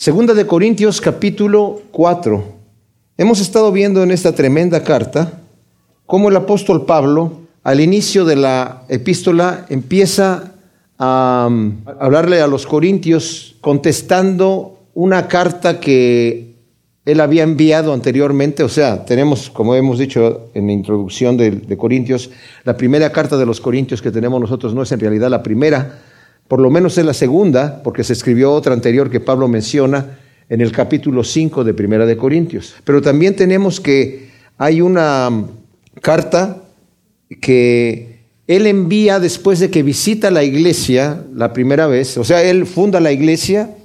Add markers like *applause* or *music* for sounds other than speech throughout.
Segunda de Corintios capítulo 4. Hemos estado viendo en esta tremenda carta cómo el apóstol Pablo al inicio de la epístola empieza a um, hablarle a los corintios contestando una carta que él había enviado anteriormente, o sea, tenemos, como hemos dicho en la introducción de, de, Corintios, la primera carta de los Corintios que tenemos nosotros no es en realidad la primera, por lo menos es la segunda, porque se escribió otra anterior que Pablo menciona en el capítulo 5 de Primera de Corintios. Pero también tenemos que hay una carta que él envía después de que visita la iglesia la primera vez, o sea, él funda la iglesia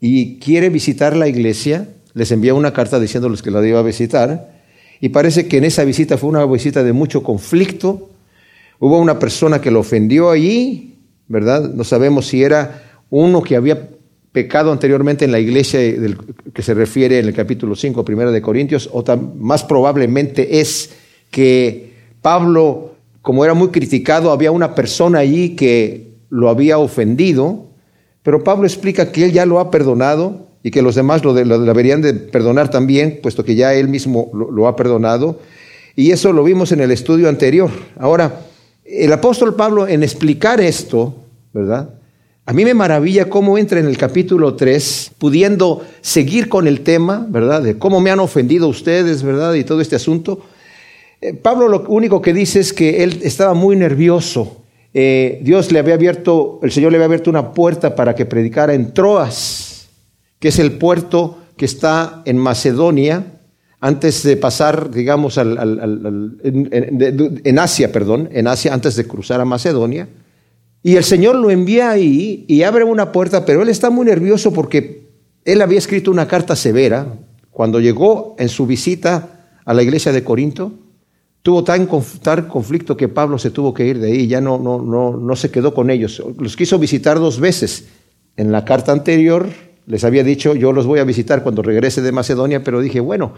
y quiere visitar la iglesia, les envía una carta diciéndoles que la iba a visitar, y parece que en esa visita fue una visita de mucho conflicto, hubo una persona que lo ofendió allí, ¿verdad? No sabemos si era uno que había pecado anteriormente en la iglesia que se refiere en el capítulo 5, primera de Corintios, o más probablemente es que Pablo, como era muy criticado, había una persona allí que lo había ofendido, pero Pablo explica que él ya lo ha perdonado y que los demás lo, deberían de perdonar también, puesto que ya él mismo lo ha perdonado. Y eso lo vimos en el estudio anterior. Ahora, el apóstol Pablo en explicar esto, ¿verdad? A mí me maravilla cómo entra en el capítulo 3, pudiendo seguir con el tema, ¿verdad? De cómo me han ofendido ustedes, ¿verdad? Y todo este asunto. Eh, Pablo lo único que dice es que él estaba muy nervioso. Eh, Dios le había abierto, el Señor le había abierto una puerta para que predicara en Troas, que es el puerto que está en Macedonia, antes de pasar, digamos, al, en, Asia, perdón, en Asia, antes de cruzar a Macedonia. Y el Señor lo envía ahí y abre una puerta, pero él está muy nervioso porque él había escrito una carta severa. Cuando llegó en su visita a la iglesia de Corinto, tuvo tan, conflicto que Pablo se tuvo que ir de ahí, ya no, no, no, no se quedó con ellos. Los quiso visitar dos veces. En la carta anterior les había dicho, yo los voy a visitar cuando regrese de Macedonia, pero dije, bueno,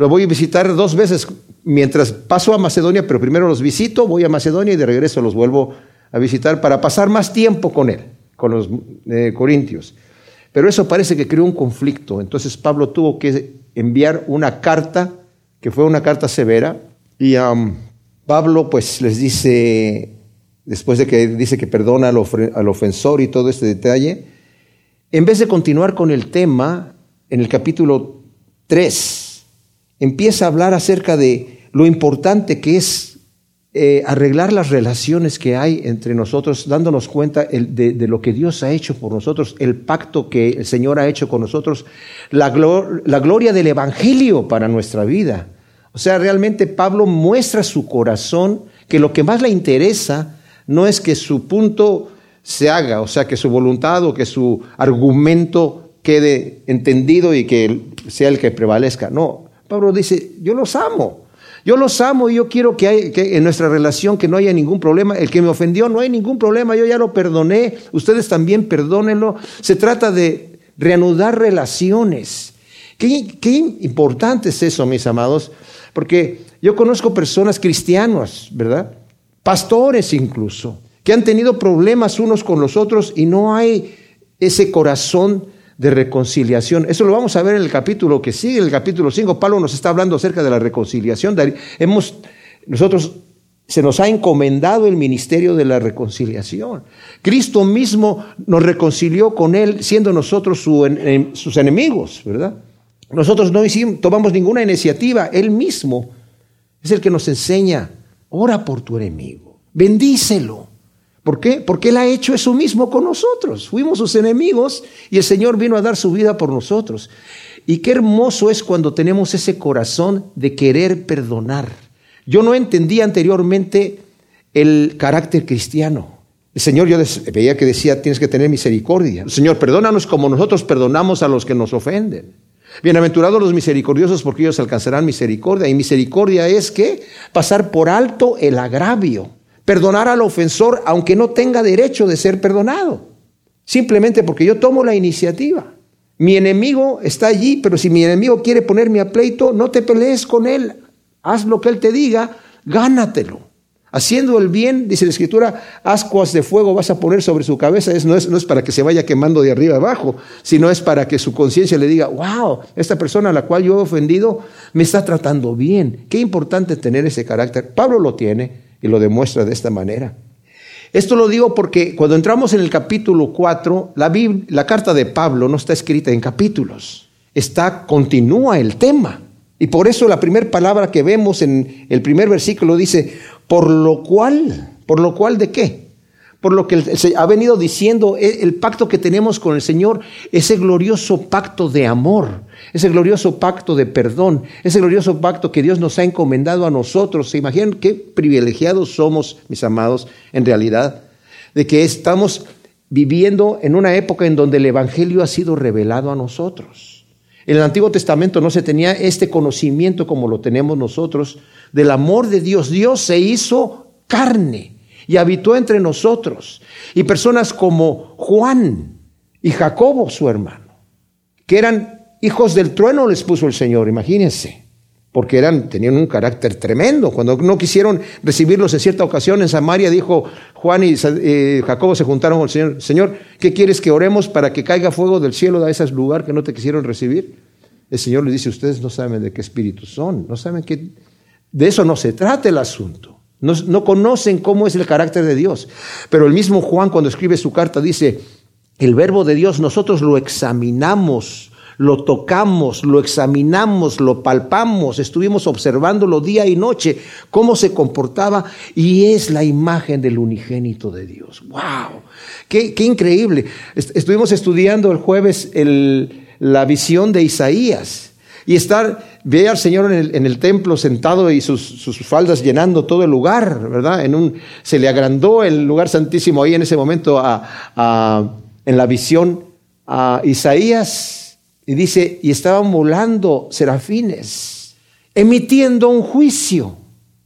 lo voy a visitar dos veces mientras paso a Macedonia, pero primero los visito, voy a Macedonia y de regreso los vuelvo a visitar para pasar más tiempo con él, con los eh, corintios. Pero eso parece que creó un conflicto. Entonces Pablo tuvo que enviar una carta, que fue una carta severa, y um, Pablo pues les dice, después de que dice que perdona al, al ofensor y todo este detalle, en vez de continuar con el tema, en el capítulo 3, empieza a hablar acerca de lo importante que es eh, arreglar las relaciones que hay entre nosotros, dándonos cuenta de, lo que Dios ha hecho por nosotros, el pacto que el Señor ha hecho con nosotros, la, la gloria del Evangelio para nuestra vida. O sea, realmente Pablo muestra su corazón que lo que más le interesa no es que su punto se haga, o sea, que su voluntad o que su argumento quede entendido y que sea el que prevalezca. No, Pablo dice, yo los amo. Yo los amo y yo quiero que, en nuestra relación que no haya ningún problema. El que me ofendió no hay ningún problema, yo ya lo perdoné. Ustedes también perdónenlo. Se trata de reanudar relaciones. Qué, qué importante es eso, mis amados, porque yo conozco personas cristianas, ¿verdad? Pastores incluso, que han tenido problemas unos con los otros y no hay ese corazón de reconciliación. Eso lo vamos a ver en el capítulo que sigue, el capítulo 5. Pablo nos está hablando acerca de la reconciliación. Hemos, nosotros se nos ha encomendado el ministerio de la reconciliación. Cristo mismo nos reconcilió con Él siendo nosotros sus enemigos, ¿verdad? Nosotros no hicimos, tomamos ninguna iniciativa, Él mismo es el que nos enseña, ora por tu enemigo, bendícelo, ¿Por qué? Porque Él ha hecho eso mismo con nosotros. Fuimos sus enemigos y el Señor vino a dar su vida por nosotros. Y qué hermoso es cuando tenemos ese corazón de querer perdonar. Yo no entendía anteriormente el carácter cristiano. El Señor yo veía que decía, tienes que tener misericordia. Señor, perdónanos como nosotros perdonamos a los que nos ofenden. Bienaventurados los misericordiosos porque ellos alcanzarán misericordia. Y misericordia es que pasar por alto el agravio perdonar al ofensor aunque no tenga derecho de ser perdonado. Simplemente porque yo tomo la iniciativa. Mi enemigo está allí, pero si mi enemigo quiere ponerme a pleito, no te pelees con él. Haz lo que él te diga, gánatelo. Haciendo el bien, dice la escritura, ascuas de fuego vas a poner sobre su cabeza. no, es, no es para que se vaya quemando de arriba abajo, sino es para que su conciencia le diga, wow, esta persona a la cual yo he ofendido me está tratando bien. Qué importante tener ese carácter. Pablo lo tiene y lo demuestra de esta manera. Esto lo digo porque cuando entramos en el capítulo 4, la, la carta de Pablo no está escrita en capítulos, está, continúa el tema. Y por eso la primera palabra que vemos en el primer versículo dice, por lo cual, por lo cual de qué? Por lo que se ha venido diciendo e, el pacto que tenemos con el Señor, ese glorioso pacto de amor, ese glorioso pacto de perdón, ese glorioso pacto que Dios nos ha encomendado a nosotros. ¿Se imaginan qué privilegiados somos, mis amados, en realidad? De que estamos viviendo en una época en donde el Evangelio ha sido revelado a nosotros. En el Antiguo Testamento no se tenía este conocimiento como lo tenemos nosotros del amor de Dios. Dios se hizo carne y habitó entre nosotros. Y personas como Juan y Jacobo, su hermano, que eran hijos del trueno, les puso el Señor, imagínense, porque eran, tenían un carácter tremendo. Cuando no quisieron recibirlos en cierta ocasión en Samaria, dijo Juan y eh, Jacobo se juntaron con el Señor, Señor, ¿qué quieres que oremos para que caiga fuego del cielo de ese lugar que no te quisieron recibir? El Señor les dice, ustedes no saben de qué espíritu son, no saben que de eso no se trata el asunto. No, conocen cómo es el carácter de Dios. Pero el mismo Juan cuando escribe su carta dice, el verbo de Dios nosotros lo examinamos, lo tocamos, lo examinamos, lo palpamos, estuvimos observándolo día y noche, cómo se comportaba y es la imagen del unigénito de Dios. ¡Wow! ¡Qué, increíble! Estuvimos estudiando el jueves la visión de Isaías y estar, ve al Señor en el, templo sentado y sus, faldas llenando todo el lugar, ¿verdad? En un, se le agrandó el lugar santísimo ahí en ese momento a, en la visión a Isaías y dice, y estaban volando serafines, emitiendo un juicio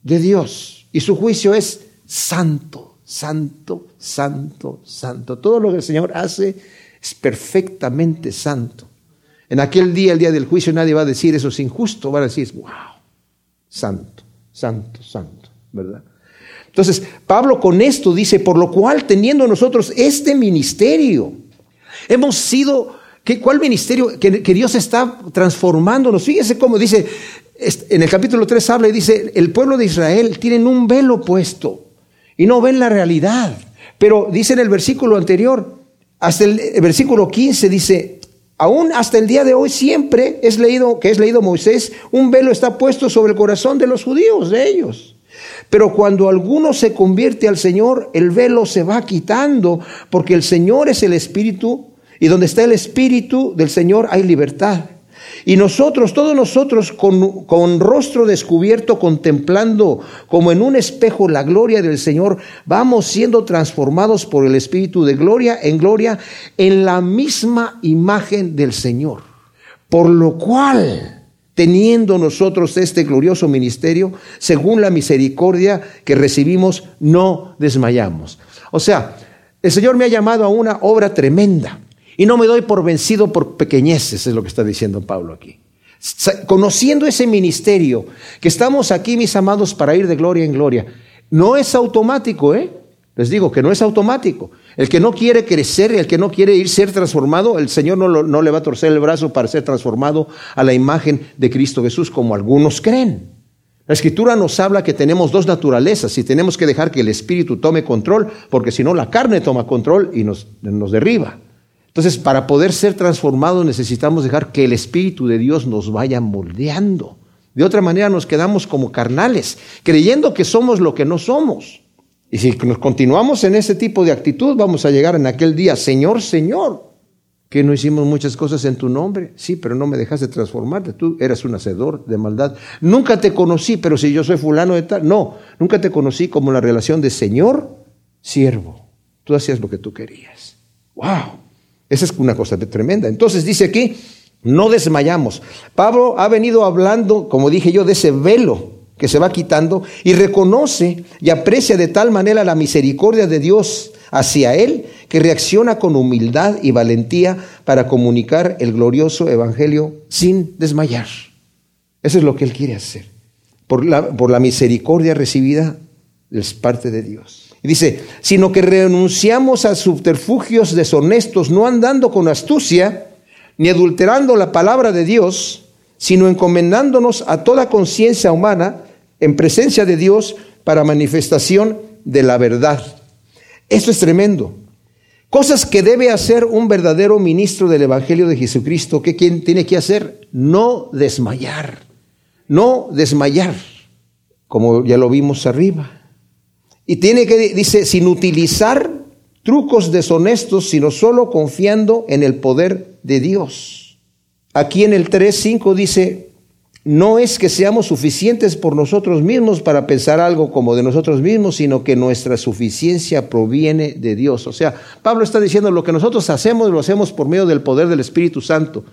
de Dios. Y su juicio es santo, santo, santo, santo. Todo lo que el Señor hace es perfectamente santo. En aquel día, el día del juicio, nadie va a decir eso es injusto, van a decir, wow, santo, santo, santo, ¿verdad? Entonces, Pablo con esto dice, por lo cual teniendo nosotros este ministerio, hemos sido, ¿qué, ¿cuál ministerio? Que, Dios está transformándonos. Fíjese cómo dice, en el capítulo 3 habla y dice, el pueblo de Israel tienen un velo puesto y no ven la realidad. Pero dice en el versículo anterior, hasta el versículo 15 dice, Aún hasta el día de hoy siempre es leído, que es leído Moisés, un velo está puesto sobre el corazón de los judíos, de ellos. Pero cuando alguno se convierte al Señor, el velo se va quitando, porque el Señor es el Espíritu, y donde está el Espíritu del Señor hay libertad. Y nosotros, todos nosotros, con, rostro descubierto, contemplando como en un espejo la gloria del Señor, vamos siendo transformados por el Espíritu de gloria en gloria en la misma imagen del Señor. Por lo cual, teniendo nosotros este glorioso ministerio, según la misericordia que recibimos, no desmayamos. O sea, el Señor me ha llamado a una obra tremenda. Y no me doy por vencido por pequeñeces, es lo que está diciendo Pablo aquí. Conociendo ese ministerio, que estamos aquí, mis amados, para ir de gloria en gloria, no es automático, ¿eh? Les digo que no es automático. El que no quiere crecer, el que no quiere ir ser transformado, el Señor no, no le va a torcer el brazo para ser transformado a la imagen de Cristo Jesús, como algunos creen. La escritura nos habla que tenemos dos naturalezas y tenemos que dejar que el Espíritu tome control, porque si no la carne toma control y nos, nos derriba. Entonces, para poder ser transformados necesitamos dejar que el Espíritu de Dios nos vaya moldeando. De otra manera nos quedamos como carnales, creyendo que somos lo que no somos. Y si nos continuamos en ese tipo de actitud, vamos a llegar en aquel día, Señor, Señor, que no hicimos muchas cosas en tu nombre. Sí, pero no me dejaste transformarte. Tú eras un hacedor de maldad. Nunca te conocí, pero si yo soy fulano de tal. No, nunca te conocí como la relación de Señor, siervo. Tú hacías lo que tú querías. ¡Wow! Esa es una cosa tremenda. Entonces dice aquí, no desmayamos. Pablo ha venido hablando, como dije yo, de ese velo que se va quitando y reconoce y aprecia de tal manera la misericordia de Dios hacia él que reacciona con humildad y valentía para comunicar el glorioso evangelio sin desmayar. Eso es lo que él quiere hacer. Por la, por la misericordia recibida, es parte de Dios. Y dice, sino que renunciamos a subterfugios deshonestos, no andando con astucia, ni adulterando la palabra de Dios, sino encomendándonos a toda conciencia humana en presencia de Dios para manifestación de la verdad. Esto es tremendo. Cosas que debe hacer un verdadero ministro del Evangelio de Jesucristo. ¿Qué tiene que hacer? No desmayar. No desmayar, como ya lo vimos arriba. Y tiene que, dice, sin utilizar trucos deshonestos, sino solo confiando en el poder de Dios. Aquí en el 3.5 dice, no es que seamos suficientes por nosotros mismos para pensar algo como de nosotros mismos, sino que nuestra suficiencia proviene de Dios. O sea, Pablo está diciendo lo que nosotros hacemos lo hacemos por medio del poder del Espíritu Santo.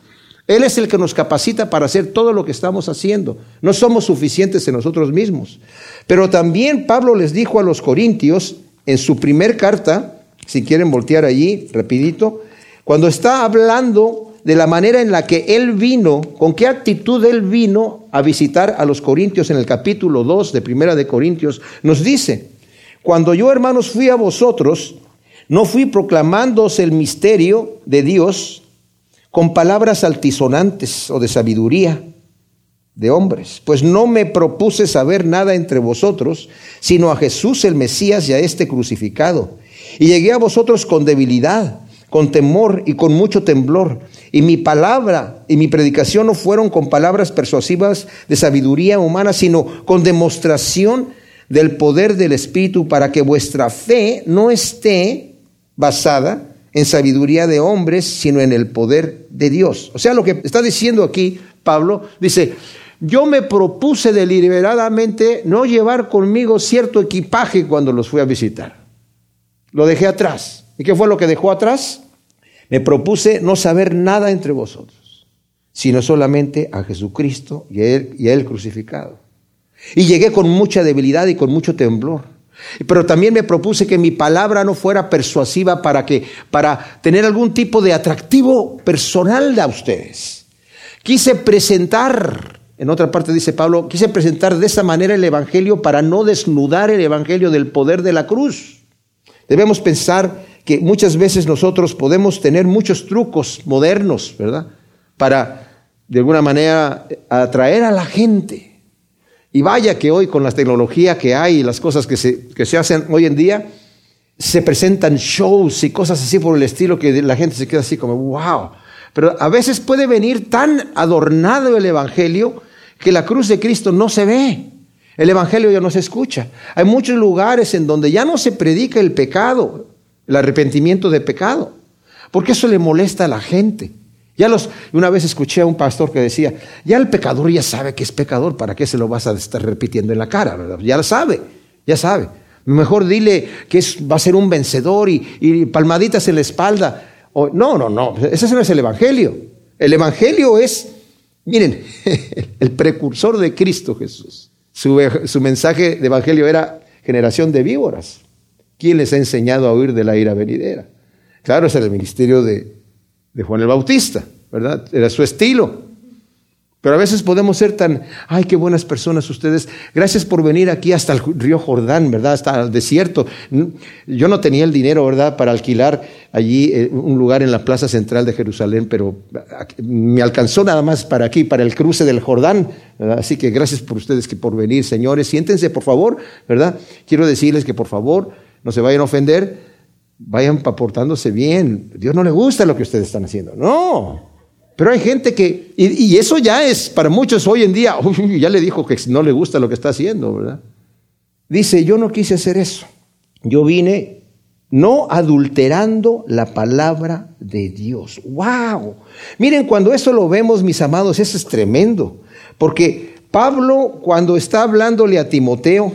Él es el que nos capacita para hacer todo lo que estamos haciendo. No somos suficientes en nosotros mismos. Pero también Pablo les dijo a los corintios en su primer carta, si quieren voltear allí rapidito, cuando está hablando de la manera en la que él vino, con qué actitud él vino a visitar a los corintios en el capítulo 2 de Primera de Corintios, nos dice, cuando yo hermanos fui a vosotros, no fui proclamándoos el misterio de Dios con palabras altisonantes o de sabiduría de hombres, pues no me propuse saber nada entre vosotros, sino a Jesús el Mesías y a este crucificado. Y llegué a vosotros con debilidad con temor y con mucho temblor. Y mi palabra y mi predicación no fueron con palabras persuasivas de sabiduría humana, sino con demostración del poder del Espíritu para que vuestra fe no esté basada en sabiduría de hombres, sino en el poder de Dios. O sea, lo que está diciendo aquí Pablo, dice, yo me propuse deliberadamente no llevar conmigo cierto equipaje cuando los fui a visitar. Lo dejé atrás. ¿Y qué fue lo que dejó atrás? Me propuse no saber nada entre vosotros, sino solamente a Jesucristo y a Él, y a él crucificado. Y llegué con mucha debilidad y con mucho temblor. Pero también me propuse que mi palabra no fuera persuasiva para que para tener algún tipo de atractivo personal a ustedes. Quise presentar, en otra parte dice Pablo, quise presentar de esa manera el evangelio para no desnudar el evangelio del poder de la cruz. Debemos pensar que muchas veces nosotros podemos tener muchos trucos modernos, ¿verdad? Para, de alguna manera, atraer a la gente. Y vaya que hoy con la tecnología que hay y las cosas que se, que se hacen hoy en día, se presentan shows y cosas así por el estilo que la gente se queda así como, wow. Pero a veces puede venir tan adornado el Evangelio que la cruz de Cristo no se ve. El Evangelio ya no se escucha. Hay muchos lugares en donde ya no se predica el pecado el arrepentimiento de pecado, porque eso le molesta a la gente. Ya los, una vez escuché a un pastor que decía, ya el pecador ya sabe que es pecador, ¿para qué se lo vas a estar repitiendo en la cara? Ya lo sabe, ya sabe. Mejor dile que es, va a ser un vencedor y, palmaditas en la espalda. no, no, no, ese no es el Evangelio. El Evangelio es, miren, *laughs* el precursor de Cristo Jesús. Su, su mensaje de Evangelio era generación de víboras. ¿Quién les ha enseñado a huir de la ira venidera? Claro, era el ministerio de, de Juan el Bautista, ¿verdad? Era su estilo. Pero a veces podemos ser tan, ay, qué buenas personas ustedes. Gracias por venir aquí hasta el río Jordán, ¿verdad? Hasta el desierto. Yo no tenía el dinero, ¿verdad? Para alquilar allí eh, un lugar en la plaza central de Jerusalén, pero me alcanzó nada más para aquí, para el cruce del Jordán. Así que gracias por ustedes que por venir, señores. Siéntense, por favor, ¿verdad? Quiero decirles que por favor no se vayan a ofender, vayan aportándose bien. Dios no le gusta lo que ustedes están haciendo. No. Pero hay gente que, y, eso ya es para muchos hoy en día, *laughs* ya le dijo que no le gusta lo que está haciendo, ¿verdad? Dice, yo no quise hacer eso. Yo vine no adulterando la palabra de Dios. ¡Wow! Miren, cuando eso lo vemos, mis amados, eso es tremendo. Porque Pablo, cuando está hablándole a Timoteo,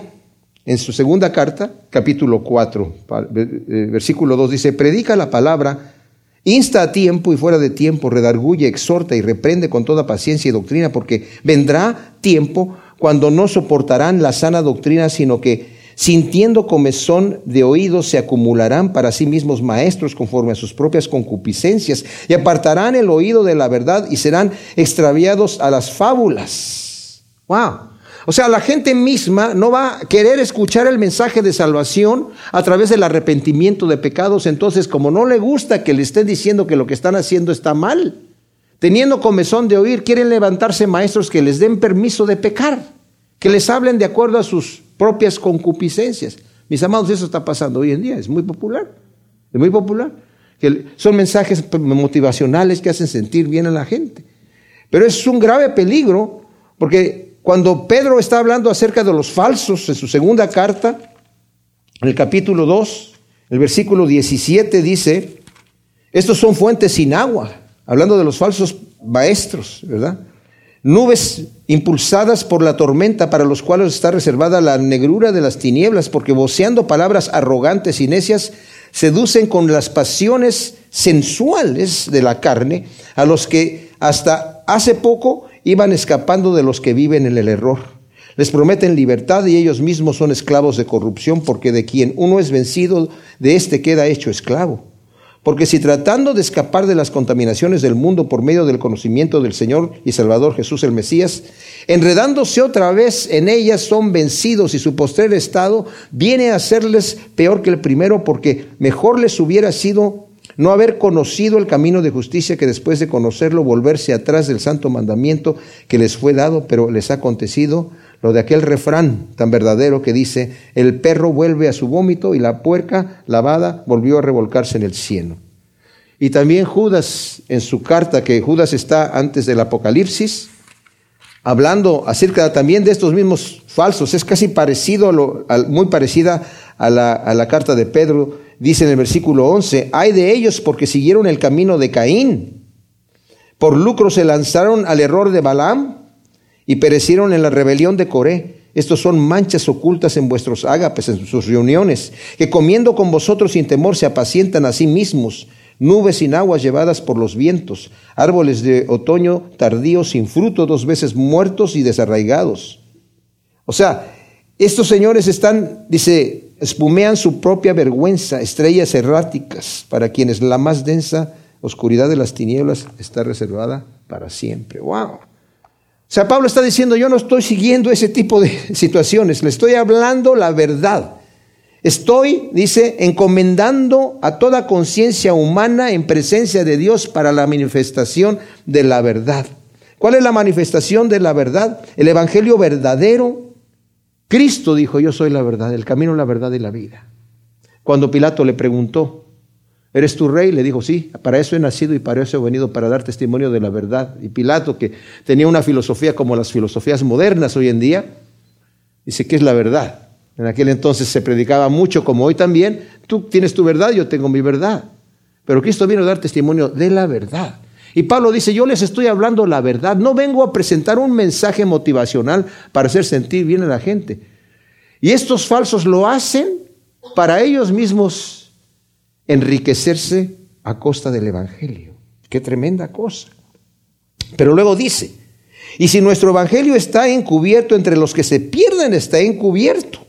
en su segunda carta, capítulo 4, eh, versículo 2, dice, predica la palabra, insta a tiempo y fuera de tiempo, redarguye, exhorta y reprende con toda paciencia y doctrina, porque vendrá tiempo cuando no soportarán la sana doctrina, sino que sintiendo comezón de oídos se acumularán para sí mismos maestros conforme a sus propias concupiscencias y apartarán el oído de la verdad y serán extraviados a las fábulas. Wow. O sea, la gente misma no va a querer escuchar el mensaje de salvación a través del arrepentimiento de pecados. Entonces, como no le gusta que le estén diciendo que lo que están haciendo está mal, teniendo comezón de oír, quieren levantarse maestros que les den permiso de pecar, que les hablen de acuerdo a sus propias concupiscencias. Mis amados, eso está pasando hoy en día, es muy popular, es muy popular. Que son mensajes motivacionales que hacen sentir bien a la gente. Pero es un grave peligro porque cuando Pedro está hablando acerca de los falsos en su segunda carta, en el capítulo 2, el versículo 17 dice, estos son fuentes sin agua, hablando de los falsos maestros, ¿verdad? Nubes impulsadas por la tormenta para los cuales está reservada la negrura de las tinieblas, porque voceando palabras arrogantes y necias, seducen con las pasiones sensuales de la carne a los que hasta hace poco iban escapando de los que viven en el error. Les prometen libertad y ellos mismos son esclavos de corrupción, porque de quien uno es vencido, de éste queda hecho esclavo. Porque si tratando de escapar de las contaminaciones del mundo por medio del conocimiento del Señor y Salvador Jesús el Mesías, enredándose otra vez en ellas son vencidos y su postrer estado viene a serles peor que el primero, porque mejor les hubiera sido no haber conocido el camino de justicia que después de conocerlo volverse atrás del santo mandamiento que les fue dado, pero les ha acontecido lo de aquel refrán tan verdadero que dice, el perro vuelve a su vómito y la puerca lavada volvió a revolcarse en el cielo. Y también Judas, en su carta, que Judas está antes del Apocalipsis, hablando acerca también de estos mismos falsos, es casi parecido, a lo, muy parecida a la, a la carta de Pedro, dice en el versículo 11, hay de ellos porque siguieron el camino de Caín. Por lucro se lanzaron al error de Balaam y perecieron en la rebelión de Coré. Estos son manchas ocultas en vuestros ágapes, en sus reuniones, que comiendo con vosotros sin temor se apacientan a sí mismos, nubes sin aguas llevadas por los vientos, árboles de otoño tardíos sin fruto, dos veces muertos y desarraigados. O sea, estos señores están, dice, espumean su propia vergüenza, estrellas erráticas, para quienes la más densa oscuridad de las tinieblas está reservada para siempre. ¡Wow! O sea, Pablo está diciendo, yo no estoy siguiendo ese tipo de *laughs* situaciones, le estoy hablando la verdad. Estoy, dice, encomendando a toda conciencia humana en presencia de Dios para la manifestación de la verdad. ¿Cuál es la manifestación de la verdad? El Evangelio verdadero Cristo dijo, yo soy la verdad, el camino, la verdad y la vida. Cuando Pilato le preguntó, ¿eres tu rey? Le dijo, sí, para eso he nacido y para eso he venido, para dar testimonio de la verdad. Y Pilato, que tenía una filosofía como las filosofías modernas hoy en día, dice que es la verdad. En aquel entonces se predicaba mucho, como hoy también, tú tienes tu verdad, yo tengo mi verdad. Pero Cristo vino a dar testimonio de la verdad. Y Pablo dice, yo les estoy hablando la verdad, no vengo a presentar un mensaje motivacional para hacer sentir bien a la gente. Y estos falsos lo hacen para ellos mismos enriquecerse a costa del Evangelio. Qué tremenda cosa. Pero luego dice, y si nuestro Evangelio está encubierto entre los que se pierden, está encubierto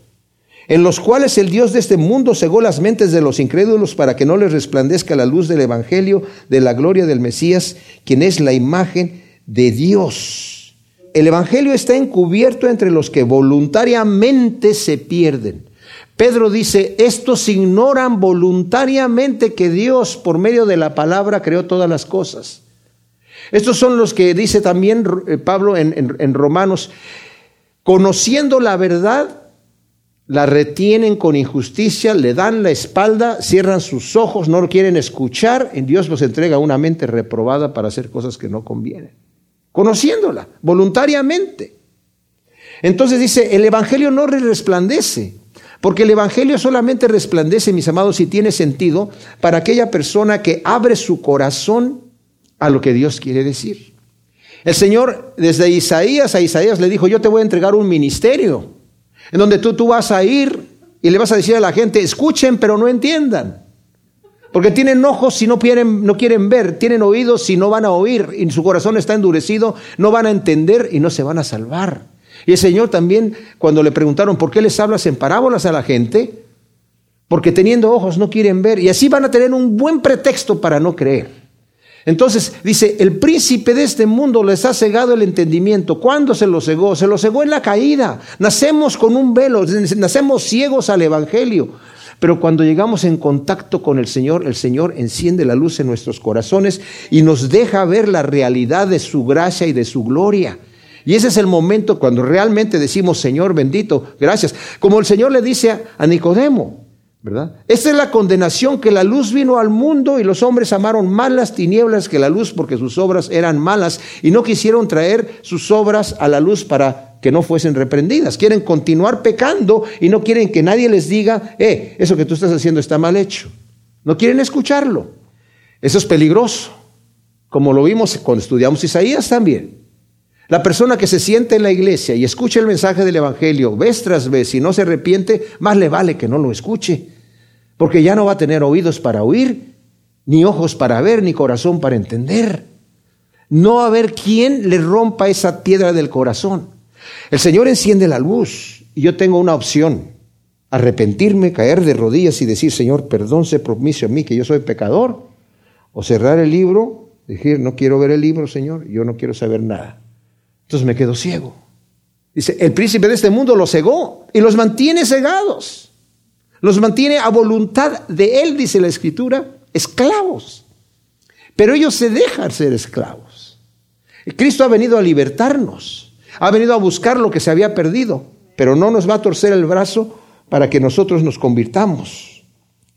en los cuales el Dios de este mundo cegó las mentes de los incrédulos para que no les resplandezca la luz del Evangelio de la gloria del Mesías, quien es la imagen de Dios. El Evangelio está encubierto entre los que voluntariamente se pierden. Pedro dice, estos ignoran voluntariamente que Dios por medio de la palabra creó todas las cosas. Estos son los que dice también eh, Pablo en, en Romanos, conociendo la verdad, la retienen con injusticia, le dan la espalda, cierran sus ojos, no lo quieren escuchar, y Dios los entrega una mente reprobada para hacer cosas que no convienen, conociéndola voluntariamente. Entonces dice, el Evangelio no resplandece, porque el Evangelio solamente resplandece, mis amados, si tiene sentido para aquella persona que abre su corazón a lo que Dios quiere decir. El Señor desde Isaías a Isaías le dijo, yo te voy a entregar un ministerio en donde tú, tú vas a ir y le vas a decir a la gente, escuchen pero no entiendan. Porque tienen ojos si no quieren, no quieren ver, tienen oídos si no van a oír, y su corazón está endurecido, no van a entender y no se van a salvar. Y el Señor también, cuando le preguntaron, ¿por qué les hablas en parábolas a la gente? Porque teniendo ojos no quieren ver, y así van a tener un buen pretexto para no creer. Entonces dice, el príncipe de este mundo les ha cegado el entendimiento. ¿Cuándo se lo cegó? Se lo cegó en la caída. Nacemos con un velo, nacemos ciegos al Evangelio. Pero cuando llegamos en contacto con el Señor, el Señor enciende la luz en nuestros corazones y nos deja ver la realidad de su gracia y de su gloria. Y ese es el momento cuando realmente decimos, Señor bendito, gracias. Como el Señor le dice a Nicodemo, ¿verdad? Esta es la condenación que la luz vino al mundo y los hombres amaron más las tinieblas que la luz porque sus obras eran malas y no quisieron traer sus obras a la luz para que no fuesen reprendidas. Quieren continuar pecando y no quieren que nadie les diga, eh, eso que tú estás haciendo está mal hecho. No quieren escucharlo. Eso es peligroso, como lo vimos cuando estudiamos Isaías también. La persona que se siente en la iglesia y escucha el mensaje del Evangelio vez tras vez y no se arrepiente, más le vale que no lo escuche, porque ya no va a tener oídos para oír, ni ojos para ver, ni corazón para entender. No va a haber quien le rompa esa piedra del corazón. El Señor enciende la luz y yo tengo una opción, arrepentirme, caer de rodillas y decir, Señor, perdón, se propicio a mí que yo soy pecador, o cerrar el libro, decir, no quiero ver el libro, Señor, yo no quiero saber nada. Entonces me quedo ciego. Dice, el príncipe de este mundo los cegó y los mantiene cegados. Los mantiene a voluntad de él, dice la escritura, esclavos. Pero ellos se dejan ser esclavos. Cristo ha venido a libertarnos. Ha venido a buscar lo que se había perdido. Pero no nos va a torcer el brazo para que nosotros nos convirtamos.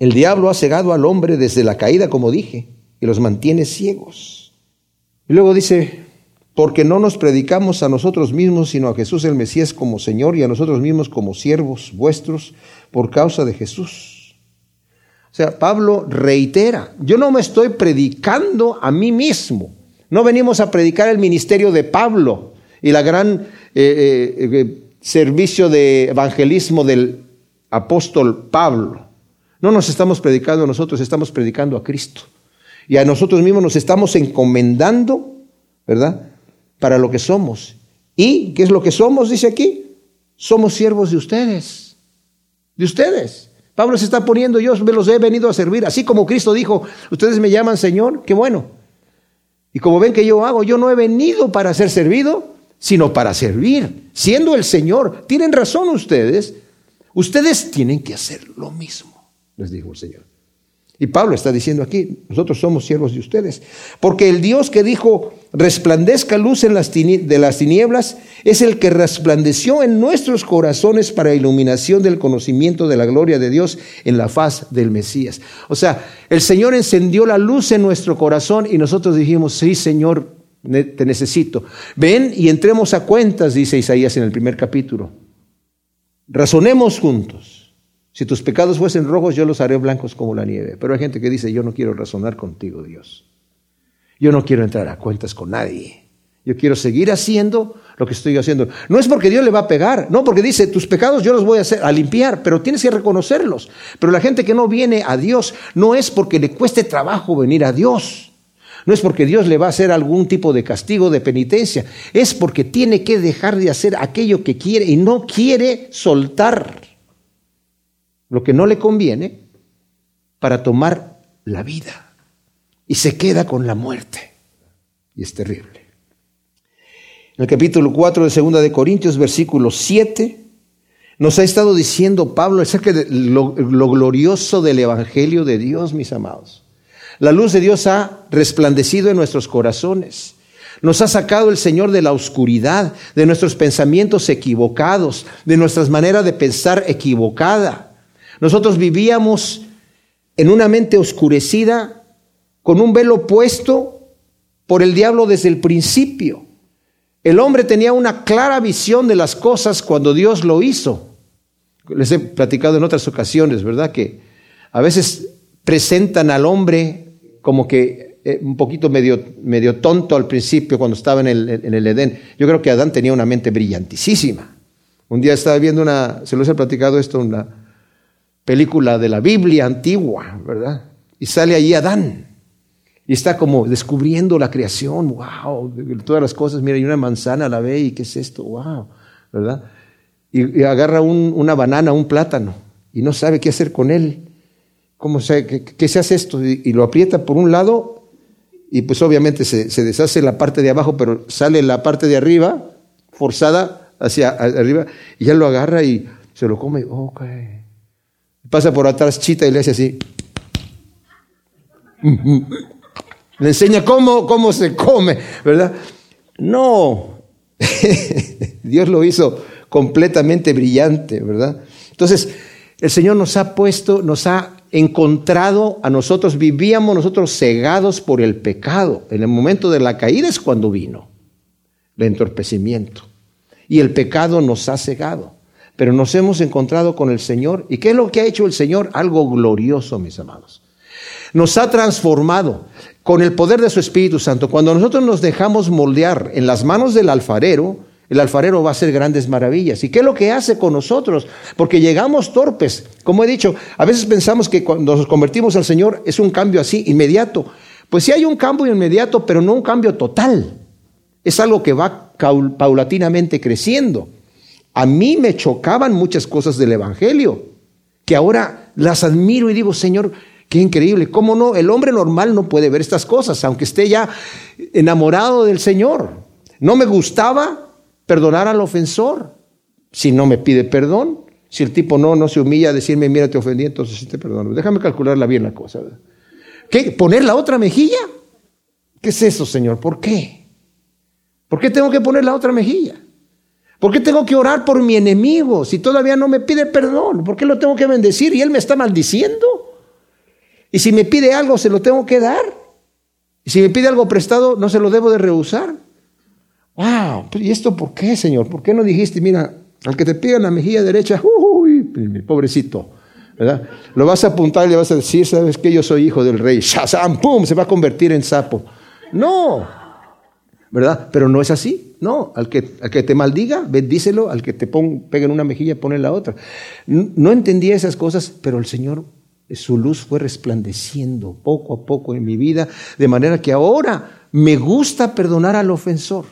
El diablo ha cegado al hombre desde la caída, como dije, y los mantiene ciegos. Y luego dice, porque no nos predicamos a nosotros mismos, sino a Jesús el Mesías como Señor y a nosotros mismos como siervos vuestros por causa de Jesús. O sea, Pablo reitera, yo no me estoy predicando a mí mismo. No venimos a predicar el ministerio de Pablo y la gran eh, eh, eh, servicio de evangelismo del apóstol Pablo. No nos estamos predicando a nosotros, estamos predicando a Cristo. Y a nosotros mismos nos estamos encomendando, ¿verdad? Para lo que somos. ¿Y qué es lo que somos? Dice aquí. Somos siervos de ustedes. De ustedes. Pablo se está poniendo, yo me los he venido a servir. Así como Cristo dijo, ustedes me llaman Señor, qué bueno. Y como ven que yo hago, yo no he venido para ser servido, sino para servir. Siendo el Señor, tienen razón ustedes. Ustedes tienen que hacer lo mismo, les dijo el Señor. Y Pablo está diciendo aquí, nosotros somos siervos de ustedes. Porque el Dios que dijo, resplandezca luz en las de las tinieblas, es el que resplandeció en nuestros corazones para iluminación del conocimiento de la gloria de Dios en la faz del Mesías. O sea, el Señor encendió la luz en nuestro corazón y nosotros dijimos, sí, Señor, te necesito. Ven y entremos a cuentas, dice Isaías en el primer capítulo. Razonemos juntos. Si tus pecados fuesen rojos, yo los haré blancos como la nieve. Pero hay gente que dice, yo no quiero razonar contigo, Dios. Yo no quiero entrar a cuentas con nadie. Yo quiero seguir haciendo lo que estoy haciendo. No es porque Dios le va a pegar, no, porque dice, tus pecados yo los voy a hacer, a limpiar, pero tienes que reconocerlos. Pero la gente que no viene a Dios no es porque le cueste trabajo venir a Dios. No es porque Dios le va a hacer algún tipo de castigo, de penitencia. Es porque tiene que dejar de hacer aquello que quiere y no quiere soltar lo que no le conviene para tomar la vida y se queda con la muerte. Y es terrible. En el capítulo 4 de Segunda de Corintios, versículo 7, nos ha estado diciendo Pablo acerca de lo, lo glorioso del Evangelio de Dios, mis amados. La luz de Dios ha resplandecido en nuestros corazones. Nos ha sacado el Señor de la oscuridad, de nuestros pensamientos equivocados, de nuestras maneras de pensar equivocada. Nosotros vivíamos en una mente oscurecida, con un velo puesto por el diablo desde el principio. El hombre tenía una clara visión de las cosas cuando Dios lo hizo. Les he platicado en otras ocasiones, ¿verdad? Que a veces presentan al hombre como que eh, un poquito medio, medio tonto al principio cuando estaba en el, en el Edén. Yo creo que Adán tenía una mente brillantísima. Un día estaba viendo una, se los he platicado esto, una, película de la Biblia antigua, ¿verdad? Y sale allí Adán. Y está como descubriendo la creación, wow, todas las cosas, mira, hay una manzana, la ve y qué es esto, wow, ¿verdad? Y, agarra una banana, un plátano, y no sabe qué hacer con él. ¿Cómo se, qué, se hace esto? Y, lo aprieta por un lado y pues obviamente se, deshace la parte de abajo, pero sale la parte de arriba, forzada hacia arriba, y ya lo agarra y se lo come. Ok. Pasa por atrás Chita y le hace así. Le enseña cómo, cómo se come, ¿verdad? No, *laughs* Dios lo hizo completamente brillante, ¿verdad? Entonces, el Señor nos ha puesto, nos ha encontrado a nosotros, vivíamos nosotros cegados por el pecado. En el momento de la caída es cuando vino el entorpecimiento. Y el pecado nos ha cegado. Pero nos hemos encontrado con el Señor. ¿Y qué es lo que ha hecho el Señor? Algo glorioso, mis amados. Nos ha transformado con el poder de su Espíritu Santo. Cuando nosotros nos dejamos moldear en las manos del alfarero, el alfarero va a hacer grandes maravillas. ¿Y qué es lo que hace con nosotros? Porque llegamos torpes. Como he dicho, a veces pensamos que cuando nos convertimos al Señor es un cambio así, inmediato. Pues sí hay un cambio inmediato, pero no un cambio total. Es algo que va paulatinamente creciendo. A mí me chocaban muchas cosas del Evangelio, que ahora las admiro y digo, Señor, qué increíble. ¿Cómo no? El hombre normal no puede ver estas cosas, aunque esté ya enamorado del Señor. No me gustaba perdonar al ofensor si no me pide perdón. Si el tipo no, no se humilla a decirme, mira, te ofendí, entonces sí te perdono. Déjame calcularla bien la cosa. ¿Qué? ¿Poner la otra mejilla? ¿Qué es eso, Señor? ¿Por qué? ¿Por qué tengo que poner la otra mejilla? ¿Por qué tengo que orar por mi enemigo si todavía no me pide perdón? ¿Por qué lo tengo que bendecir y él me está maldiciendo? Y si me pide algo, se lo tengo que dar. Y si me pide algo prestado, no se lo debo de rehusar. Wow, ¿y esto por qué, Señor? ¿Por qué no dijiste, mira, al que te pida la mejilla derecha, uy, pobrecito, ¿verdad? Lo vas a apuntar y le vas a decir, ¿sabes que Yo soy hijo del rey. ¡Shazam! ¡Pum! Se va a convertir en sapo. No, ¿verdad? Pero no es así. No, al que, al que te maldiga, bendícelo, al que te pon, en una mejilla, pone la otra. No entendía esas cosas, pero el Señor, su luz fue resplandeciendo poco a poco en mi vida, de manera que ahora me gusta perdonar al ofensor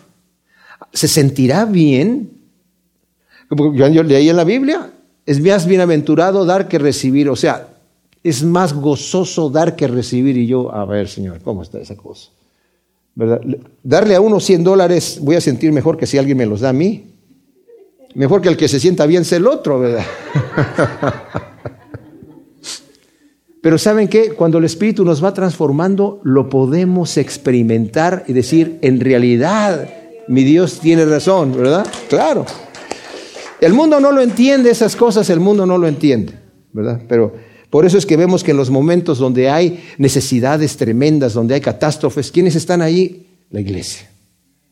se sentirá bien. Yo, leí en la Biblia, es más bienaventurado dar que recibir, o sea, es más gozoso dar que recibir. Y yo, a ver, Señor, ¿cómo está esa cosa? ¿Verdad? Darle a uno 100 dólares, voy a sentir mejor que si alguien me los da a mí. Mejor que el que se sienta bien sea el otro, ¿verdad? *laughs* Pero ¿saben qué? Cuando el Espíritu nos va transformando, lo podemos experimentar y decir, en realidad, mi Dios tiene razón, ¿verdad? Claro. El mundo no lo entiende, esas cosas el mundo no lo entiende, ¿verdad? Pero por eso es que vemos que en los momentos donde hay necesidades tremendas, donde hay catástrofes, ¿quiénes están ahí? La iglesia.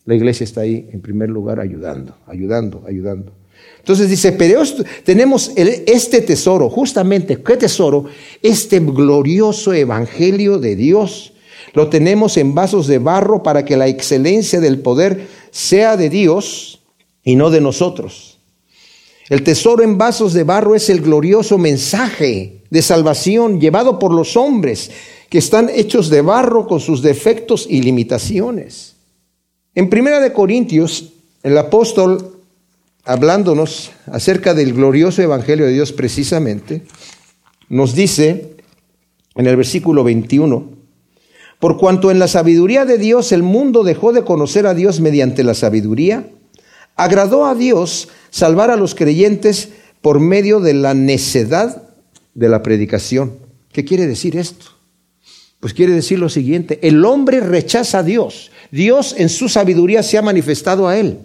La iglesia está ahí en primer lugar ayudando, ayudando, ayudando. Entonces dice, pero tenemos este tesoro, justamente, ¿qué tesoro? Este glorioso evangelio de Dios. Lo tenemos en vasos de barro para que la excelencia del poder sea de Dios y no de nosotros. El tesoro en vasos de barro es el glorioso mensaje de salvación llevado por los hombres que están hechos de barro con sus defectos y limitaciones. En Primera de Corintios, el apóstol hablándonos acerca del glorioso evangelio de Dios precisamente, nos dice en el versículo 21, por cuanto en la sabiduría de Dios el mundo dejó de conocer a Dios mediante la sabiduría, agradó a Dios salvar a los creyentes por medio de la necedad de la predicación. ¿Qué quiere decir esto? Pues quiere decir lo siguiente, el hombre rechaza a Dios, Dios en su sabiduría se ha manifestado a él,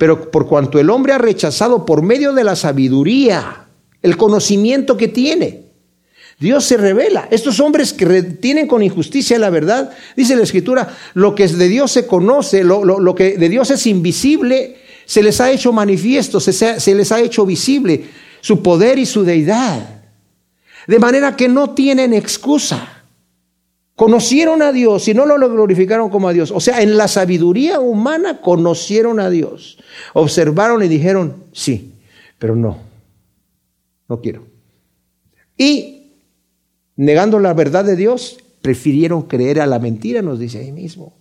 pero por cuanto el hombre ha rechazado por medio de la sabiduría el conocimiento que tiene, Dios se revela. Estos hombres que retienen con injusticia la verdad, dice la Escritura, lo que de Dios se conoce, lo, que de Dios es invisible, se les ha hecho manifiesto, se, se les ha hecho visible su poder y su deidad. De manera que no tienen excusa. Conocieron a Dios y no lo glorificaron como a Dios. O sea, en la sabiduría humana conocieron a Dios. Observaron y dijeron, sí, pero no, no quiero. Y negando la verdad de Dios, prefirieron creer a la mentira, nos dice ahí mismo.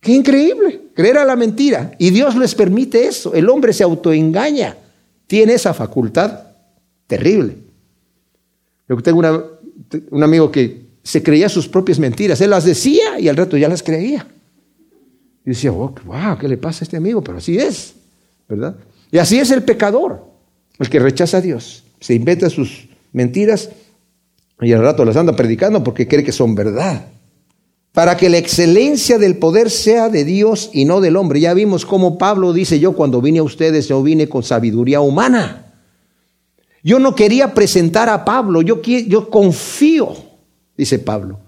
Qué increíble, creer a la mentira. Y Dios les permite eso. El hombre se autoengaña. Tiene esa facultad terrible. Yo tengo un amigo que se creía sus propias mentiras. Él las decía y al rato ya las creía. Y decía, wow, ¿qué le pasa a este amigo? Pero así es, ¿verdad? Y así es el pecador, el que rechaza a Dios. Se inventa sus mentiras y al rato las anda predicando porque cree que son verdad. Para que la excelencia del poder sea de Dios y no del hombre. Ya vimos cómo Pablo dice, yo cuando vine a ustedes, yo vine con sabiduría humana. Yo no quería presentar a Pablo, yo, yo confío, dice Pablo,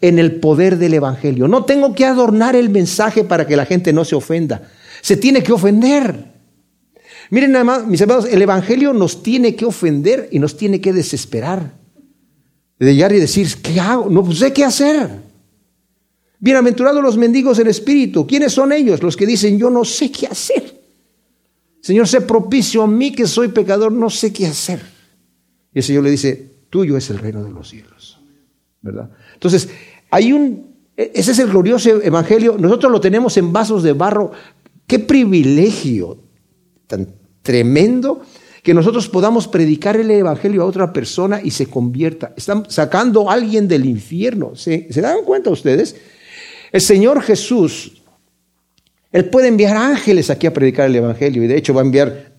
en el poder del Evangelio. No tengo que adornar el mensaje para que la gente no se ofenda. Se tiene que ofender. Miren nada mis hermanos, el Evangelio nos tiene que ofender y nos tiene que desesperar. De llegar y decir, ¿qué hago? No sé qué hacer. Bienaventurados los mendigos en espíritu. ¿Quiénes son ellos? Los que dicen, yo no sé qué hacer. Señor, sé propicio a mí que soy pecador, no sé qué hacer. Y el Señor le dice, tuyo es el reino de los cielos. Entonces, hay un, ese es el glorioso evangelio. Nosotros lo tenemos en vasos de barro. Qué privilegio tan tremendo que nosotros podamos predicar el evangelio a otra persona y se convierta. Están sacando a alguien del infierno. ¿Se, ¿Se dan cuenta ustedes? El Señor Jesús él puede enviar ángeles aquí a predicar el Evangelio y de hecho va a enviar,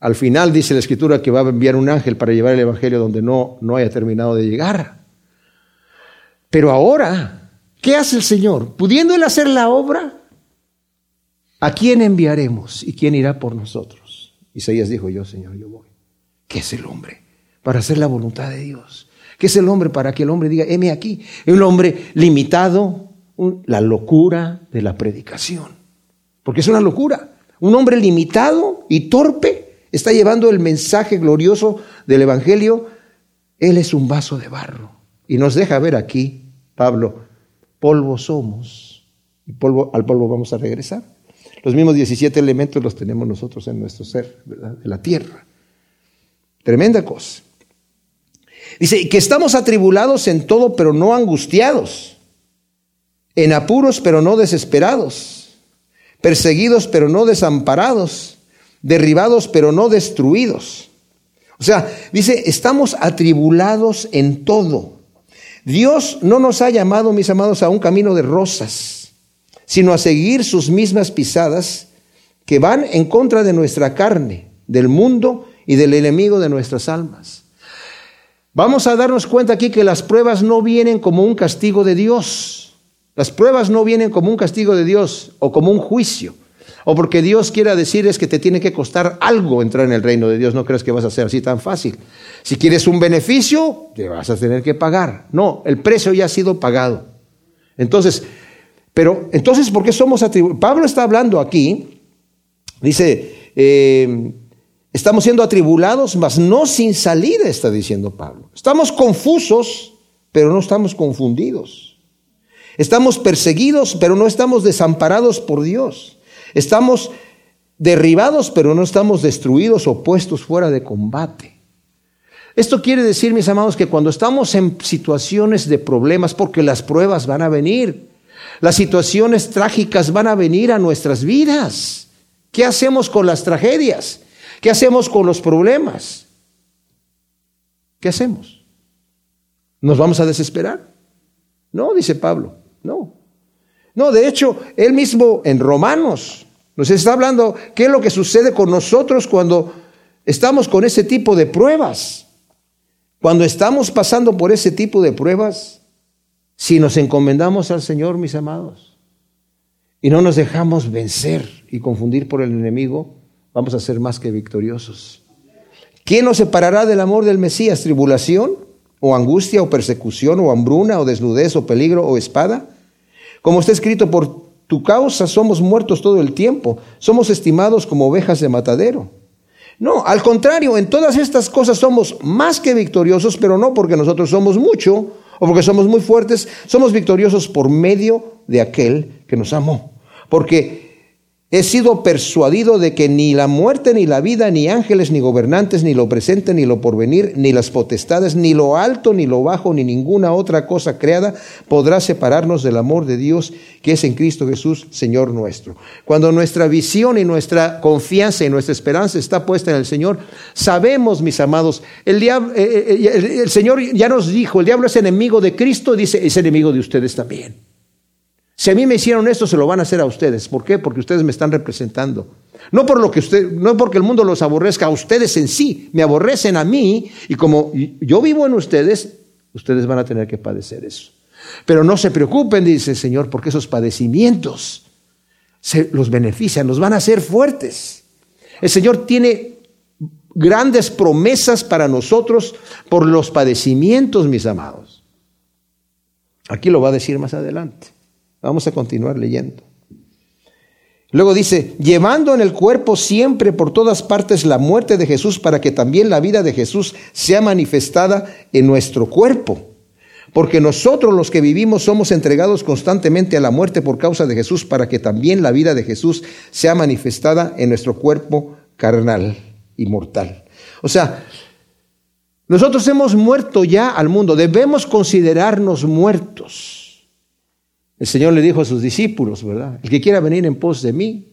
al final dice la Escritura que va a enviar un ángel para llevar el Evangelio donde no, no haya terminado de llegar. Pero ahora, ¿qué hace el Señor? Pudiendo Él hacer la obra, ¿a quién enviaremos y quién irá por nosotros? Isaías dijo, yo Señor, yo voy. ¿Qué es el hombre? Para hacer la voluntad de Dios. ¿Qué es el hombre para que el hombre diga, heme aquí? Un hombre limitado, la locura de la predicación. Porque es una locura. Un hombre limitado y torpe está llevando el mensaje glorioso del Evangelio. Él es un vaso de barro. Y nos deja ver aquí, Pablo, polvo somos y polvo, al polvo vamos a regresar. Los mismos 17 elementos los tenemos nosotros en nuestro ser, ¿verdad? De la tierra. Tremenda cosa. Dice, que estamos atribulados en todo, pero no angustiados, en apuros, pero no desesperados perseguidos pero no desamparados, derribados pero no destruidos. O sea, dice, estamos atribulados en todo. Dios no nos ha llamado, mis amados, a un camino de rosas, sino a seguir sus mismas pisadas que van en contra de nuestra carne, del mundo y del enemigo de nuestras almas. Vamos a darnos cuenta aquí que las pruebas no vienen como un castigo de Dios las pruebas no vienen como un castigo de Dios o como un juicio. O porque Dios quiera decir es que te tiene que costar algo entrar en el reino de Dios. No crees que vas a ser así tan fácil. Si quieres un beneficio, te vas a tener que pagar. No, el precio ya ha sido pagado. Entonces, pero entonces, ¿por qué somos atribulados? Pablo está hablando aquí, dice, eh, estamos siendo atribulados, mas no sin salida, está diciendo Pablo. Estamos confusos, pero no estamos confundidos. Estamos perseguidos, pero no estamos desamparados por Dios. Estamos derribados, pero no estamos destruidos o puestos fuera de combate. Esto quiere decir, mis amados, que cuando estamos en situaciones de problemas, porque las pruebas van a venir, las situaciones trágicas van a venir a nuestras vidas. ¿Qué hacemos con las tragedias? ¿Qué hacemos con los problemas? ¿Qué hacemos? ¿Nos vamos a desesperar? No, dice Pablo. No. No, de hecho, él mismo en Romanos nos está hablando qué es lo que sucede con nosotros cuando estamos con ese tipo de pruebas. Cuando estamos pasando por ese tipo de pruebas, si nos encomendamos al Señor, mis amados, y no nos dejamos vencer y confundir por el enemigo, vamos a ser más que victoriosos. ¿Quién nos separará del amor del Mesías? ¿Tribulación? ¿O angustia? ¿O persecución? ¿O hambruna? ¿O desnudez? ¿O peligro? ¿O espada? Como está escrito, por tu causa somos muertos todo el tiempo, somos estimados como ovejas de matadero. No, al contrario, en todas estas cosas somos más que victoriosos, pero no porque nosotros somos mucho o porque somos muy fuertes, somos victoriosos por medio de aquel que nos amó. Porque he sido persuadido de que ni la muerte, ni la vida, ni ángeles, ni gobernantes, ni lo presente, ni lo porvenir, ni las potestades, ni lo alto, ni lo bajo, ni ninguna otra cosa creada podrá separarnos del amor de Dios que es en Cristo Jesús, Señor nuestro. Cuando nuestra visión y nuestra confianza y nuestra esperanza está puesta en el Señor, sabemos, mis amados, el, diablo, eh, eh, eh, el, el Señor ya nos dijo, el diablo es enemigo de Cristo, dice, es enemigo de ustedes también. Si a mí me hicieron esto, se lo van a hacer a ustedes. ¿Por qué? Porque ustedes me están representando. No por lo que usted, no porque el mundo los aborrezca, a ustedes en sí, me aborrecen a mí y como yo vivo en ustedes, ustedes van a tener que padecer eso. Pero no se preocupen, dice el Señor, porque esos padecimientos se, los benefician, los van a hacer fuertes. El Señor tiene grandes promesas para nosotros por los padecimientos, mis amados. Aquí lo va a decir más adelante. Vamos a continuar leyendo. Luego dice, llevando en el cuerpo siempre por todas partes la muerte de Jesús para que también la vida de Jesús sea manifestada en nuestro cuerpo. Porque nosotros los que vivimos somos entregados constantemente a la muerte por causa de Jesús para que también la vida de Jesús sea manifestada en nuestro cuerpo carnal y mortal. O sea, nosotros hemos muerto ya al mundo, debemos considerarnos muertos. El Señor le dijo a sus discípulos, ¿verdad? El que quiera venir en pos de mí,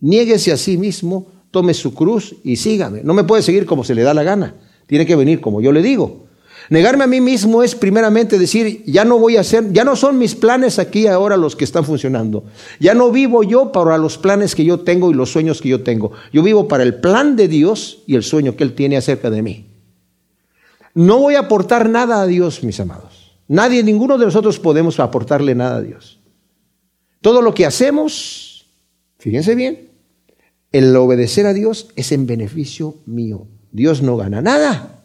niéguese a sí mismo, tome su cruz y sígame. No me puede seguir como se le da la gana. Tiene que venir como yo le digo. Negarme a mí mismo es primeramente decir, ya no voy a hacer, ya no son mis planes aquí ahora los que están funcionando. Ya no vivo yo para los planes que yo tengo y los sueños que yo tengo. Yo vivo para el plan de Dios y el sueño que Él tiene acerca de mí. No voy a aportar nada a Dios, mis amados. Nadie, ninguno de nosotros podemos aportarle nada a Dios. Todo lo que hacemos, fíjense bien, el obedecer a Dios es en beneficio mío. Dios no gana nada.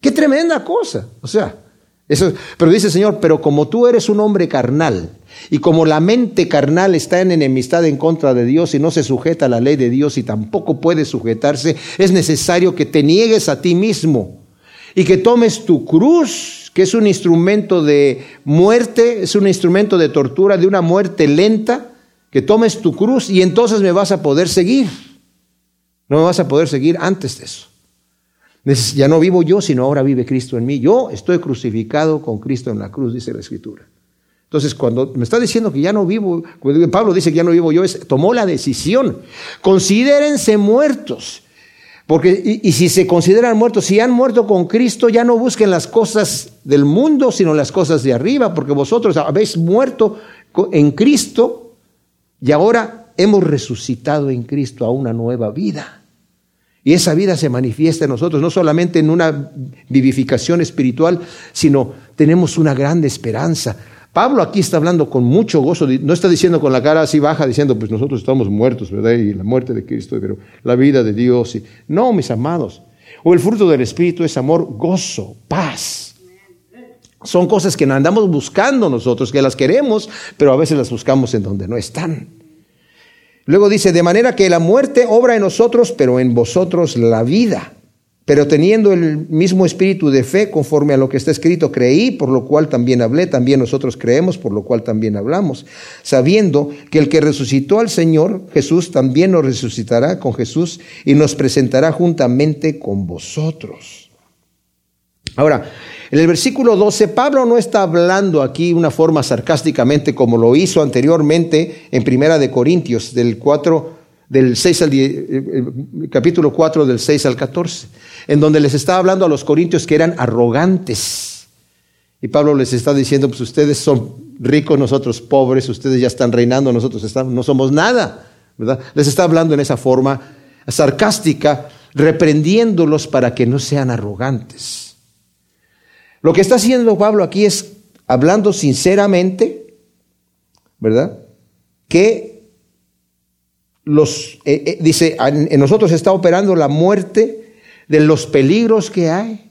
Qué tremenda cosa. O sea, eso, pero dice el Señor, pero como tú eres un hombre carnal y como la mente carnal está en enemistad en contra de Dios y no se sujeta a la ley de Dios y tampoco puede sujetarse, es necesario que te niegues a ti mismo y que tomes tu cruz que es un instrumento de muerte, es un instrumento de tortura, de una muerte lenta, que tomes tu cruz y entonces me vas a poder seguir. No me vas a poder seguir antes de eso. Ya no vivo yo, sino ahora vive Cristo en mí. Yo estoy crucificado con Cristo en la cruz, dice la Escritura. Entonces, cuando me está diciendo que ya no vivo, Pablo dice que ya no vivo yo, tomó la decisión. Considérense muertos porque, y, si se consideran muertos, si han muerto con Cristo, ya no busquen las cosas del mundo, sino las cosas de arriba, porque vosotros habéis muerto en Cristo y ahora hemos resucitado en Cristo a una nueva vida. Y esa vida se manifiesta en nosotros, no solamente en una vivificación espiritual, sino tenemos una grande esperanza. Pablo aquí está hablando con mucho gozo, no está diciendo con la cara así baja, diciendo, pues nosotros estamos muertos, ¿verdad? Y la muerte de Cristo, pero la vida de Dios. No, mis amados. O el fruto del Espíritu es amor, gozo, paz. Son cosas que andamos buscando nosotros, que las queremos, pero a veces las buscamos en donde no están. Luego dice, de manera que la muerte obra en nosotros, pero en vosotros la vida. Pero teniendo el mismo espíritu de fe, conforme a lo que está escrito, creí, por lo cual también hablé, también nosotros creemos, por lo cual también hablamos, sabiendo que el que resucitó al Señor Jesús también nos resucitará con Jesús y nos presentará juntamente con vosotros. Ahora, en el versículo 12, Pablo no está hablando aquí una forma sarcásticamente como lo hizo anteriormente en Primera de Corintios, del 4 del 6 al capítulo 4 del 6 al 14, en donde les está hablando a los corintios que eran arrogantes. Y Pablo les está diciendo, pues ustedes son ricos, nosotros pobres, ustedes ya están reinando, nosotros estamos, no somos nada, ¿verdad? Les está hablando en esa forma sarcástica, reprendiéndolos para que no sean arrogantes. Lo que está haciendo Pablo aquí es hablando sinceramente, ¿verdad? Que los, eh, eh, dice, en nosotros está operando la muerte de los peligros que hay,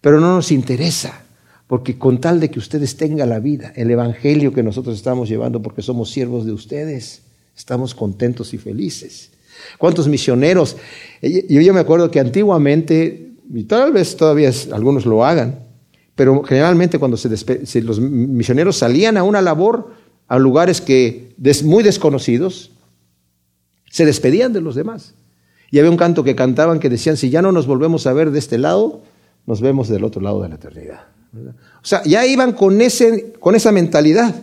pero no nos interesa, porque con tal de que ustedes tengan la vida, el evangelio que nosotros estamos llevando, porque somos siervos de ustedes, estamos contentos y felices. ¿Cuántos misioneros? Eh, yo, yo me acuerdo que antiguamente, y tal vez todavía algunos lo hagan, pero generalmente cuando se, los misioneros salían a una labor a lugares que muy desconocidos, Se despedían de los demás. Y había un canto que cantaban que decían, si ya no nos volvemos a ver de este lado, nos vemos del otro lado de la eternidad. O sea, ya iban con, ese, con esa mentalidad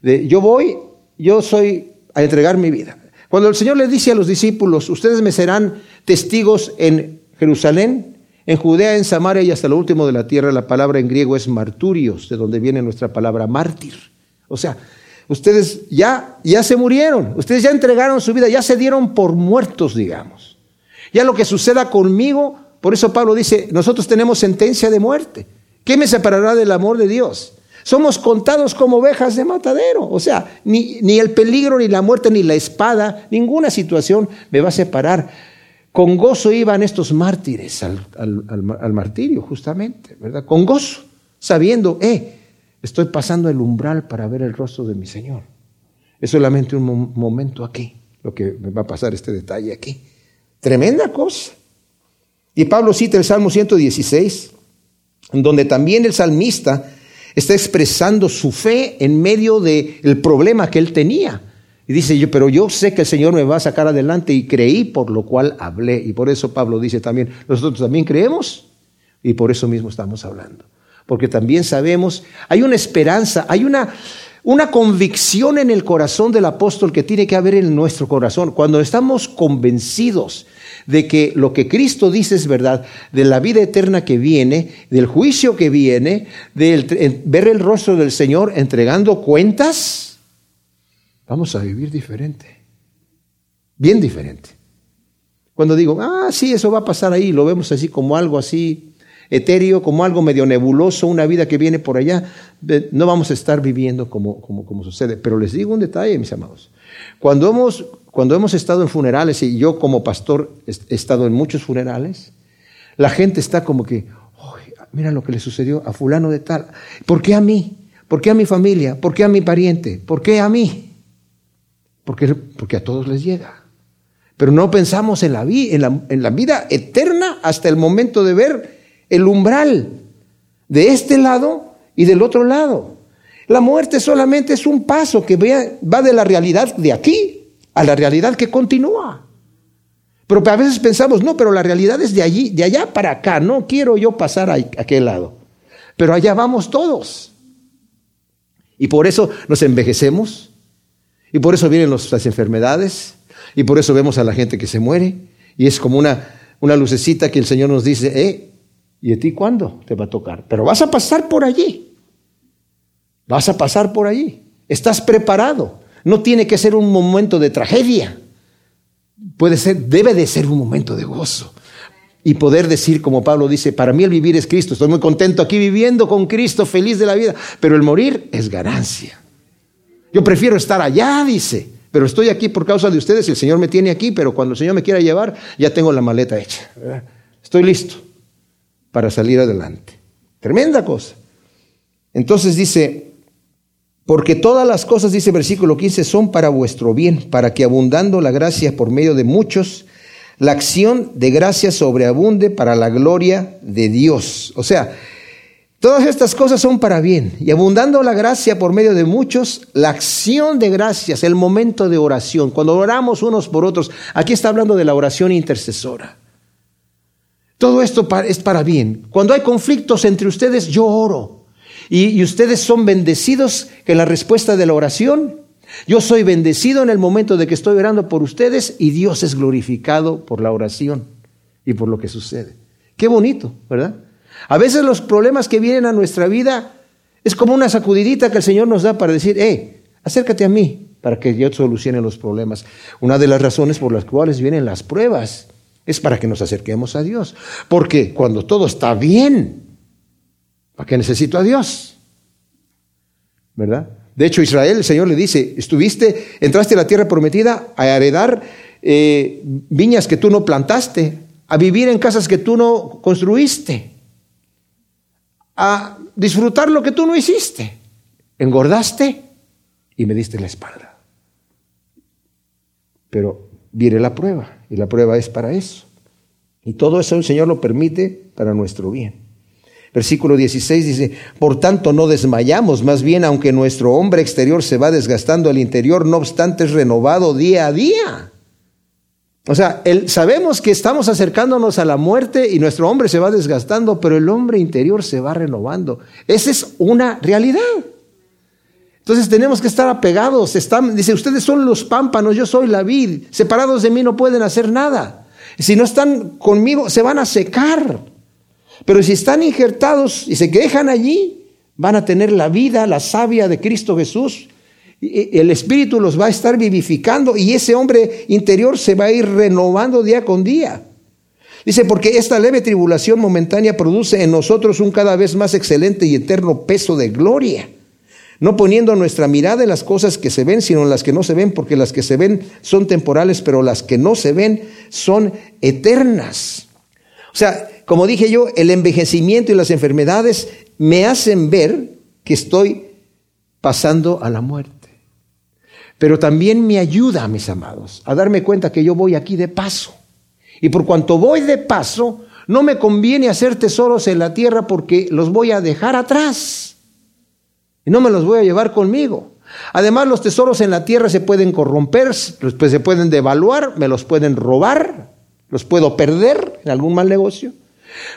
de yo voy, yo soy a entregar mi vida. Cuando el Señor le dice a los discípulos, ustedes me serán testigos en Jerusalén, en Judea, en Samaria y hasta lo último de la tierra, la palabra en griego es marturios, de donde viene nuestra palabra mártir. O sea, ustedes ya, ya se murieron, ustedes ya entregaron su vida, ya se dieron por muertos, digamos. Ya lo que suceda conmigo, por eso Pablo dice, nosotros tenemos sentencia de muerte. ¿Qué me separará del amor de Dios? Somos contados como ovejas de matadero. O sea, ni, ni, el peligro, ni la muerte, ni la espada, ninguna situación me va a separar. Con gozo iban estos mártires al, al, martirio, justamente, ¿verdad? Con gozo, sabiendo, eh, estoy pasando el umbral para ver el rostro de mi Señor. Es solamente un momento aquí, lo que me va a pasar este detalle aquí. Tremenda cosa. Y Pablo cita el Salmo 116, donde también el salmista está expresando su fe en medio del problema que él tenía. Y dice, yo, pero yo sé que el Señor me va a sacar adelante y creí, por lo cual hablé. Y por eso Pablo dice también, nosotros también creemos y por eso mismo estamos hablando. Porque también sabemos, hay una esperanza, hay una, una convicción en el corazón del apóstol que tiene que haber en nuestro corazón. Cuando estamos convencidos de que lo que Cristo dice es verdad, de la vida eterna que viene, del juicio que viene, de ver el rostro del Señor entregando cuentas, vamos a vivir diferente, bien diferente. Cuando digo, ah, sí, eso va a pasar ahí, lo vemos así como algo así etéreo, como algo medio nebuloso, una vida que viene por allá, no vamos a estar viviendo como, como, como sucede. Pero les digo un detalle, mis amados. Cuando hemos, cuando hemos estado en funerales, y yo como pastor he estado en muchos funerales, la gente está como que, mira lo que le sucedió a fulano de tal. ¿Por qué a mí? ¿Por qué a mi familia? ¿Por qué a mi pariente? ¿Por qué a mí? Porque, porque a todos les llega. Pero no pensamos en la, en, la, en la vida eterna hasta el momento de ver el umbral de este lado y del otro lado. La muerte solamente es un paso que va de la realidad de aquí a la realidad que continúa. Pero a veces pensamos, no, pero la realidad es de allí, de allá para acá, no quiero yo pasar a aquel lado. Pero allá vamos todos. Y por eso nos envejecemos, y por eso vienen las enfermedades, y por eso vemos a la gente que se muere, y es como una, una lucecita que el Señor nos dice, eh, ¿y a ti cuándo te va a tocar? Pero vas a pasar por allí. Vas a pasar por allí. Estás preparado. No tiene que ser un momento de tragedia. Puede ser, debe de ser un momento de gozo. Y poder decir, como Pablo dice, para mí el vivir es Cristo. Estoy muy contento aquí viviendo con Cristo, feliz de la vida. Pero el morir es ganancia. Yo prefiero estar allá, dice. Pero estoy aquí por causa de ustedes. El Señor me tiene aquí, pero cuando el Señor me quiera llevar, ya tengo la maleta hecha. Estoy listo para salir adelante. Tremenda cosa. Entonces dice, porque todas las cosas, dice versículo 15, son para vuestro bien, para que abundando la gracia por medio de muchos, la acción de gracia sobreabunde para la gloria de Dios. O sea, todas estas cosas son para bien. Y abundando la gracia por medio de muchos, la acción de gracias, el momento de oración, cuando oramos unos por otros, aquí está hablando de la oración intercesora. Todo esto es para bien. Cuando hay conflictos entre ustedes, yo oro. Y, ustedes son bendecidos en la respuesta de la oración. Yo soy bendecido en el momento de que estoy orando por ustedes y Dios es glorificado por la oración y por lo que sucede. Qué bonito, ¿verdad? A veces los problemas que vienen a nuestra vida es como una sacudidita que el Señor nos da para decir, eh, acércate a mí para que yo solucione los problemas. Una de las razones por las cuales vienen las pruebas es para que nos acerquemos a Dios. Porque cuando todo está bien, ¿Para qué necesito a Dios? ¿Verdad? De hecho, Israel, el Señor le dice, estuviste, entraste a la tierra prometida a heredar eh, viñas que tú no plantaste, a vivir en casas que tú no construiste, a disfrutar lo que tú no hiciste. Engordaste y me diste la espalda. Pero viene la prueba, y la prueba es para eso. Y todo eso el Señor lo permite para nuestro bien. Versículo 16 dice, por tanto no desmayamos, más bien aunque nuestro hombre exterior se va desgastando, el interior no obstante es renovado día a día. O sea, sabemos que estamos acercándonos a la muerte y nuestro hombre se va desgastando, pero el hombre interior se va renovando. Esa es una realidad. Entonces tenemos que estar apegados. Están, dice, ustedes son los pámpanos, yo soy la vid. Separados de mí no pueden hacer nada. Si no están conmigo, se van a secar. Pero si están injertados y se quejan allí, van a tener la vida, la savia de Cristo Jesús el Espíritu los va a estar vivificando y ese hombre interior se va a ir renovando día con día. Dice, porque esta leve tribulación momentánea produce en nosotros un cada vez más excelente y eterno peso de gloria, no poniendo nuestra mirada en las cosas que se ven, sino en las que no se ven, porque las que se ven son temporales, pero las que no se ven son eternas. O sea, como dije yo, el envejecimiento y las enfermedades me hacen ver que estoy pasando a la muerte. Pero también me ayuda, mis amados, a darme cuenta que yo voy aquí de paso. Y por cuanto voy de paso, no me conviene hacer tesoros en la tierra porque los voy a dejar atrás. Y no me los voy a llevar conmigo. Además, los tesoros en la tierra se pueden corromper, pues se pueden devaluar, me los pueden robar, los puedo perder en algún mal negocio.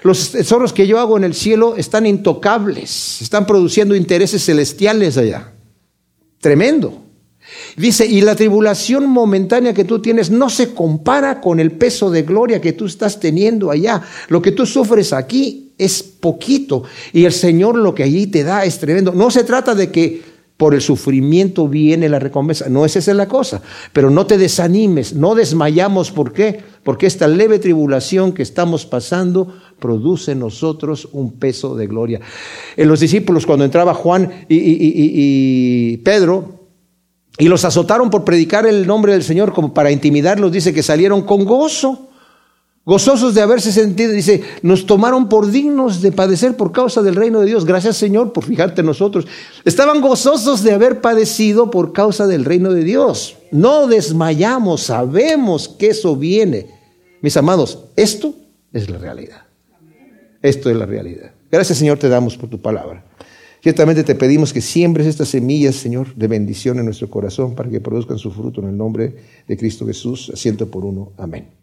Los tesoros que yo hago en el cielo están intocables, están produciendo intereses celestiales allá. Tremendo. Dice, y la tribulación momentánea que tú tienes no se compara con el peso de gloria que tú estás teniendo allá. Lo que tú sufres aquí es poquito y el Señor lo que allí te da es tremendo. No se trata de que por el sufrimiento viene la recompensa, no es esa la cosa, pero no te desanimes, no desmayamos, ¿por qué? Porque esta leve tribulación que estamos pasando produce en nosotros un peso de gloria. En los discípulos, cuando entraba Juan y, y Pedro, y los azotaron por predicar el nombre del Señor como para intimidarlos. Dice que salieron con gozo, gozosos de haberse sentido. Dice, nos tomaron por dignos de padecer por causa del reino de Dios. Gracias Señor por fijarte en nosotros. Estaban gozosos de haber padecido por causa del reino de Dios. No desmayamos, sabemos que eso viene. Mis amados, esto es la realidad. Esto es la realidad. Gracias Señor te damos por tu palabra. Ciertamente te pedimos que siembres estas semillas, Señor, de bendición en nuestro corazón para que produzcan su fruto en el nombre de Cristo Jesús, asiento por uno. Amén.